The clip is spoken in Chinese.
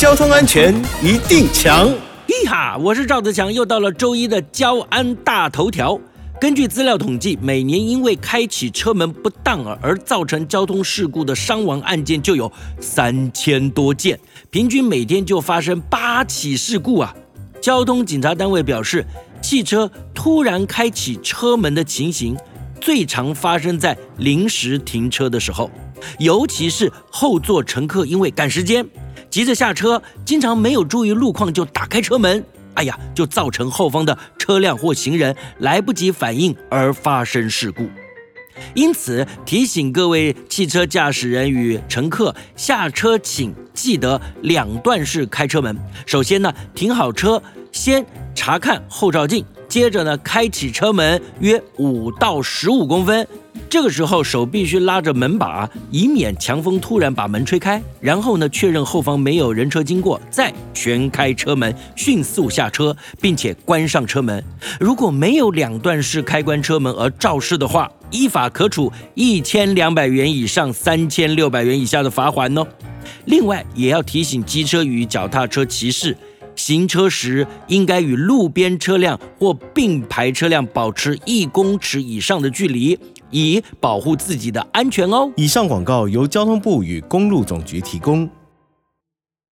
交通安全一定强。嘿哈，我是赵子强，又到了周一的交安大头条。根据资料统计，每年因为开启车门不当而造成交通事故的伤亡案件就有三千多件，平均每天就发生八起事故啊。交通警察单位表示，汽车突然开启车门的情形，最常发生在临时停车的时候。尤其是后座乘客因为赶时间，急着下车，经常没有注意路况就打开车门，哎呀，就造成后方的车辆或行人来不及反应而发生事故。因此，提醒各位汽车驾驶人与乘客下车，请记得两段式开车门。首先呢，停好车，先查看后照镜，接着呢，开启车门约五到十五公分。这个时候手必须拉着门把，以免强风突然把门吹开。然后呢，确认后方没有人车经过，再全开车门，迅速下车，并且关上车门。如果没有两段式开关车门而肇事的话，依法可处一千两百元以上三千六百元以下的罚款哦。另外，也要提醒机车与脚踏车骑士。行车时应该与路边车辆或并排车辆保持一公尺以上的距离，以保护自己的安全哦。以上广告由交通部与公路总局提供。